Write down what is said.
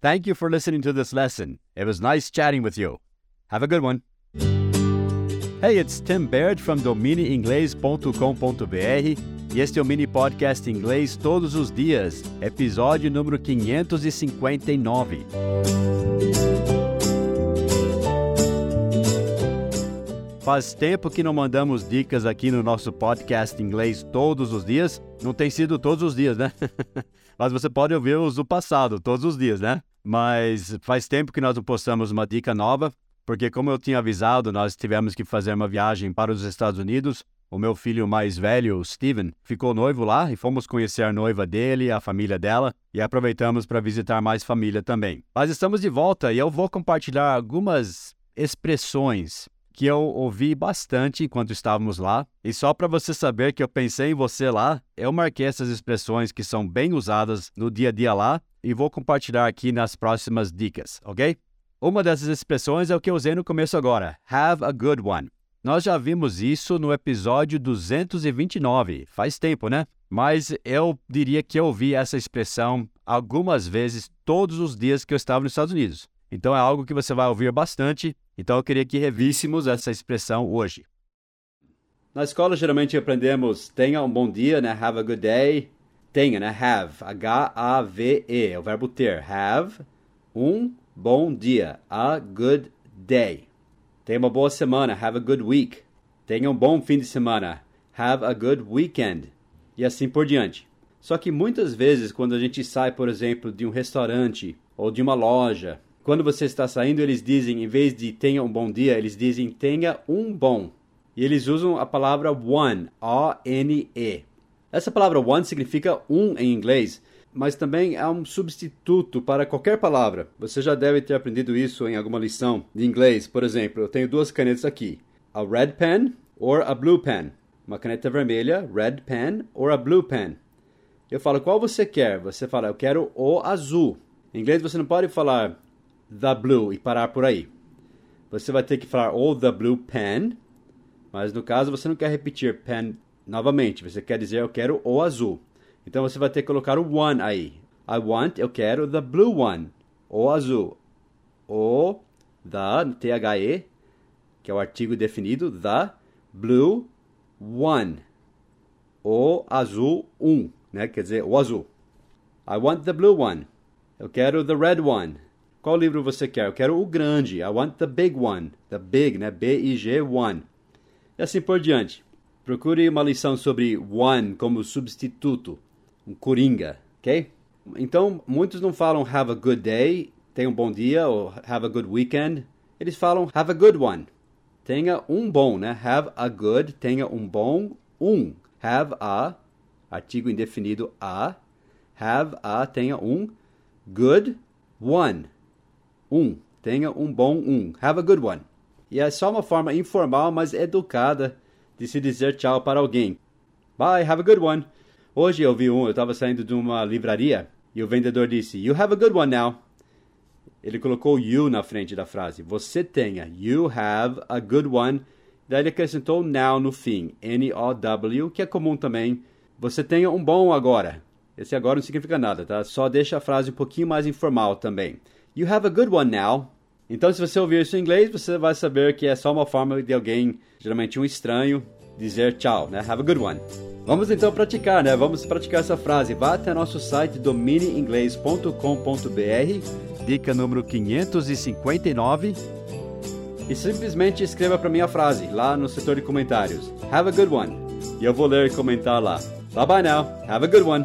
Thank you for listening to this lesson. It was nice chatting with you. Have a good one. Hey, it's Tim Baird from dominieinglês.com.br e este é o mini podcast inglês todos os dias, episódio número 559. Faz tempo que não mandamos dicas aqui no nosso podcast inglês todos os dias. Não tem sido todos os dias, né? Mas você pode ouvir os do passado, todos os dias, né? Mas faz tempo que nós não postamos uma dica nova, porque como eu tinha avisado, nós tivemos que fazer uma viagem para os Estados Unidos. O meu filho mais velho, Steven, ficou noivo lá e fomos conhecer a noiva dele, a família dela, e aproveitamos para visitar mais família também. Mas estamos de volta e eu vou compartilhar algumas expressões que eu ouvi bastante enquanto estávamos lá. E só para você saber que eu pensei em você lá, eu marquei essas expressões que são bem usadas no dia a dia lá e vou compartilhar aqui nas próximas dicas, ok? Uma dessas expressões é o que eu usei no começo agora, have a good one. Nós já vimos isso no episódio 229, faz tempo, né? Mas eu diria que eu ouvi essa expressão algumas vezes todos os dias que eu estava nos Estados Unidos. Então é algo que você vai ouvir bastante. Então eu queria que revíssemos essa expressão hoje. Na escola geralmente aprendemos tenha um bom dia, né? Have a good day. Tenha, né? Have. H-A-V-E. É o verbo ter. Have. Um bom dia. A good day. Tenha uma boa semana. Have a good week. Tenha um bom fim de semana. Have a good weekend. E assim por diante. Só que muitas vezes, quando a gente sai, por exemplo, de um restaurante ou de uma loja, quando você está saindo, eles dizem, em vez de tenha um bom dia, eles dizem tenha um bom. E eles usam a palavra one, O-N-E. Essa palavra one significa um em inglês, mas também é um substituto para qualquer palavra. Você já deve ter aprendido isso em alguma lição de inglês. Por exemplo, eu tenho duas canetas aqui: a red pen or a blue pen. Uma caneta vermelha, red pen or a blue pen. Eu falo qual você quer. Você fala eu quero o azul. Em inglês você não pode falar the blue e parar por aí. Você vai ter que falar ou the blue pen, mas no caso você não quer repetir pen novamente. Você quer dizer eu quero o azul. Então você vai ter que colocar o one aí. I want, eu quero the blue one. O azul. O, the, T-H-E, que é o artigo definido, the blue one. O azul um, né? Quer dizer, o azul. I want the blue one. Eu quero the red one. Qual livro você quer? Eu quero o grande. I want the big one. The big, né? B-I-G, one. E assim por diante. Procure uma lição sobre one como substituto um coringa, ok? Então, muitos não falam have a good day, tenha um bom dia, ou have a good weekend. Eles falam have a good one. Tenha um bom, né? Have a good, tenha um bom, um. Have a, artigo indefinido a. Have a, tenha um. Good one. Um. Tenha um bom um. Have a good one. E é só uma forma informal, mas educada de se dizer tchau para alguém. Bye, have a good one. Hoje eu vi um, eu estava saindo de uma livraria e o vendedor disse: You have a good one now. Ele colocou you na frente da frase. Você tenha. You have a good one. Daí ele acrescentou now no fim. N-O-W, que é comum também. Você tenha um bom agora. Esse agora não significa nada, tá? Só deixa a frase um pouquinho mais informal também. You have a good one now. Então, se você ouvir isso em inglês, você vai saber que é só uma forma de alguém, geralmente um estranho, dizer tchau, né? Have a good one. Vamos então praticar, né? Vamos praticar essa frase. Vá até nosso site dominieinglês.com.br, dica número 559, e simplesmente escreva para mim a frase lá no setor de comentários. Have a good one. E eu vou ler e comentar lá. Bye bye now. Have a good one.